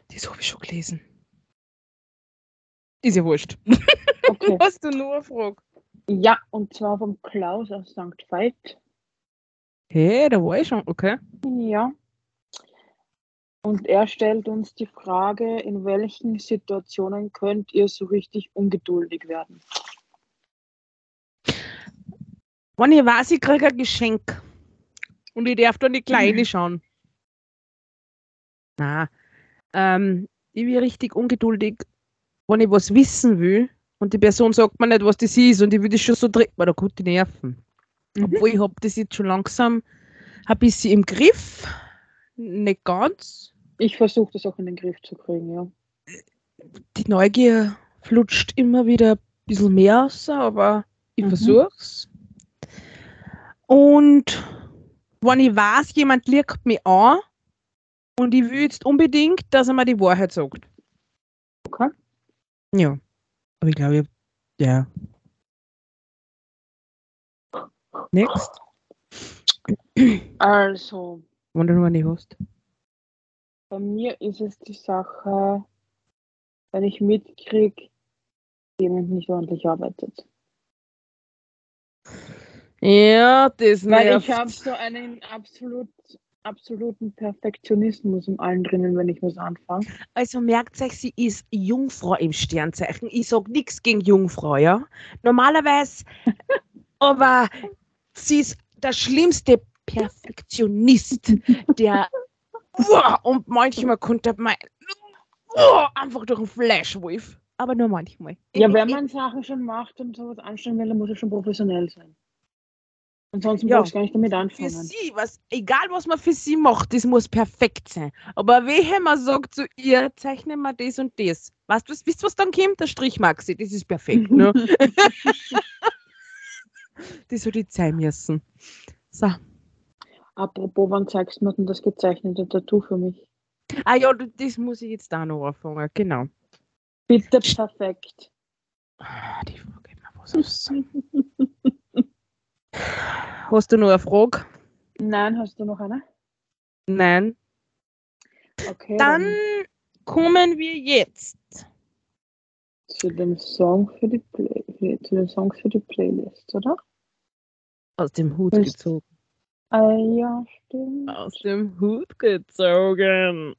Das habe ich schon gelesen. Ist ja wurscht. Okay. (laughs) Hast du nur eine Frage? Ja, und zwar vom Klaus aus St. Veit. Hey, da war ich schon. Okay. Ja. Und er stellt uns die Frage, in welchen Situationen könnt ihr so richtig ungeduldig werden? Wenn ich weiß, ich kriege ein Geschenk und ich darf da nicht kleine (laughs) schauen. Na, ähm, ich bin richtig ungeduldig, wenn ich was wissen will und die Person sagt mir nicht, was das ist und ich das schon so weil da gute Nerven. Mhm. Obwohl ich habe das jetzt schon langsam ein bisschen im Griff, nicht ganz. Ich versuche das auch in den Griff zu kriegen, ja. Die Neugier flutscht immer wieder ein bisschen mehr aus, aber ich Mhm. versuch's. Und wenn ich weiß, jemand liegt mich an und ich will jetzt unbedingt, dass er mir die Wahrheit sagt. Okay. Ja. Aber ich glaube, ich- ja. Next. Also, Wenn du noch nicht hast. bei mir ist es die Sache, wenn ich mitkriege, jemand nicht ordentlich arbeitet. Ja, das Weil nervt. ich habe so einen absolut, absoluten Perfektionismus im allen drinnen, wenn ich was anfange. Also merkt euch, sie ist Jungfrau im Sternzeichen. Ich sag nichts gegen Jungfrau, ja. Normalerweise, (laughs) aber sie ist der schlimmste Perfektionist, der und manchmal konnte man einfach durch den Flashwolf. Aber nur manchmal. Ja, wenn man Sachen schon macht und sowas anstellen will, dann muss es schon professionell sein. Ansonsten Ja. brauchst du gar nicht damit für anfangen. sie, was, egal was man für sie macht, das muss perfekt sein. Aber wehe, man sagt zu ihr, zeichne mal das und das. Weißt du, was- wisst ihr, was dann kommt? Der Strich Maxi, das ist perfekt. Ne? Die so die sein müssen. So. Apropos, wann zeigst du mir denn das gezeichnete Tattoo für mich? Ah ja, das muss ich jetzt da noch anfangen. Genau. Bitte perfekt. Ah, Die Frage geht mir was aus. (laughs) Hast du noch eine Frage? Nein, hast du noch eine? Nein. Okay. Dann kommen wir jetzt. zu dem Song für die Play zu den Songs für die Playlist, oder? Aus dem Hut Willst- gezogen. Ah ja, stimmt. Aus dem Hut gezogen.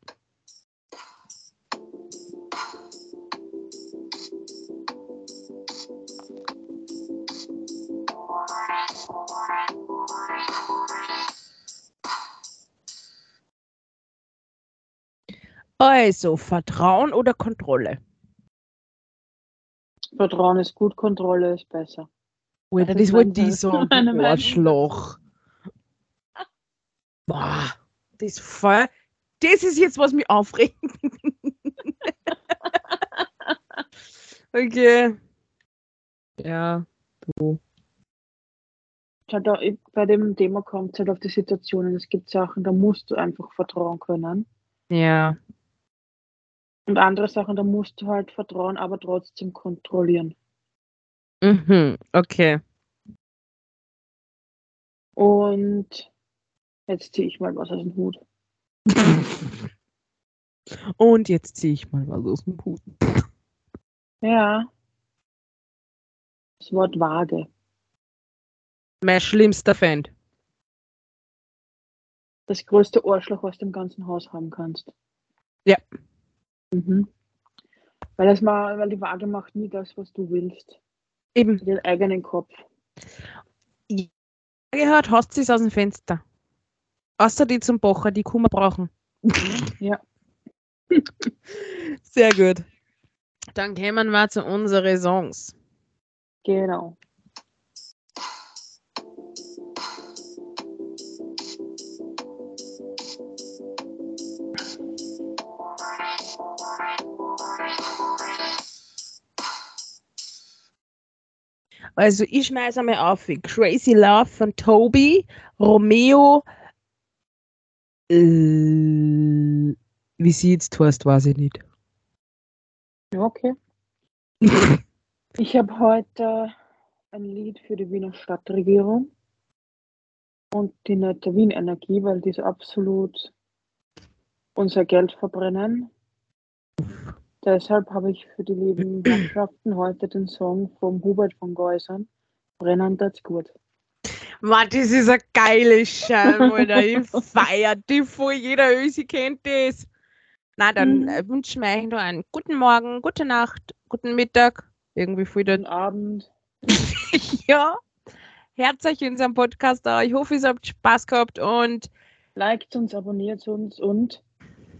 Also, Vertrauen oder Kontrolle? Vertrauen ist gut, Kontrolle ist besser. Oder Das das ist wollte ich du Meinung (laughs) Arschloch. Boah, das voll. Das ist jetzt, was mich aufregt. (laughs) okay. Ja, du. Halt auch, bei dem Thema kommt es halt auf die Situationen. Es gibt Sachen, da musst du einfach vertrauen können. Ja. Und andere Sachen, da musst du halt vertrauen, aber trotzdem kontrollieren. Mhm, okay. Und jetzt ziehe ich mal was aus dem Hut. (laughs) Und jetzt ziehe ich mal was aus dem Hut. Ja. Das Wort vage. Mein schlimmster Fan. Das größte Arschloch, was du im ganzen Haus haben kannst. Ja. Mhm. Weil, das mal, weil die Waage macht nie das, was du willst. Eben. Den eigenen Kopf. Gehört, hast du es aus dem Fenster. Außer die zum Bocher, die Kummer brauchen. Ja. (laughs) Sehr gut. Dann kämen wir zu unseren Songs. Genau. Also ich schmeiße einmal auf. Crazy Love von Toby, Romeo. Äh, wie sie jetzt heißt, weiß ich nicht. Okay. (laughs) Ich habe heute ein Lied für die Wiener Stadtregierung und die nette Wien Energie, weil die so absolut unser Geld verbrennen. Deshalb habe ich für die lieben (clears throat) Herrschaften heute den Song vom Hubert von Geusern, Brennen das gut. Mann, das ist eine geile Scheibe, Alter. Ich (laughs) feier die voll. Jeder Ösi kennt das. Na, dann Mhm. äh, wünschen wir euch noch einen guten Morgen, gute Nacht, guten Mittag. Irgendwie Guten der Abend. (laughs) Ja. Herzlich in unserem Podcast da. Ich hoffe, ihr habt Spaß gehabt und Liked uns, abonniert uns und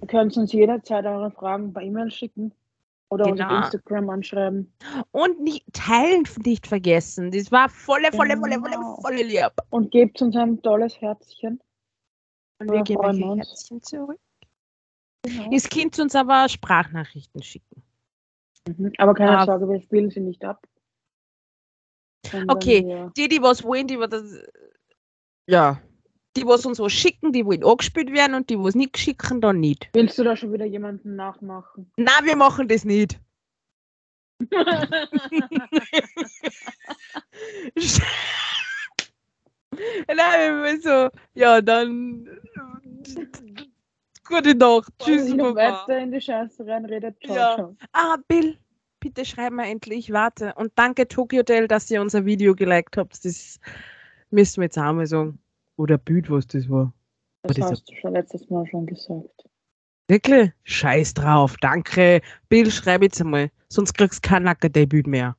ihr könnt uns jederzeit eure Fragen per E-Mail schicken oder uns auf Genau. Instagram anschreiben. Und nicht teilen nicht vergessen. Das war volle, volle, volle, volle, Genau. volle lieb. Und gebt uns ein tolles Herzchen. Und Ja, wir geben euch wir ein. Herzchen zurück. Genau. Ihr könnt uns aber Sprachnachrichten schicken. Mhm. Aber keine Ah. Sorge, wir spielen sie nicht ab. Sondern Okay. Wir, Die, die was wollen, die was das. Ja. Die, was uns was schicken, die wollen angespielt werden und die, was nicht schicken, dann nicht. willst du da schon wieder jemanden nachmachen? Na, wir machen das nicht. (laughs) Nein, so, ja, dann gute Nacht. Tschüss, noch Baba. weiter in die Scheiße reinredet. Ciao, Ja. ciao. Ah, Bill, bitte schreib mir endlich, ich warte. Und danke Tokyo Hotel, dass ihr unser Video geliked habt. Das müssen wir jetzt einmal sagen. Oder Bild, was das war. Das das hast du schon letztes Mal schon gesagt. Wirklich? Scheiß drauf, danke. Bill, schreib jetzt einmal. Sonst kriegst du kein Nacker-Debüt mehr.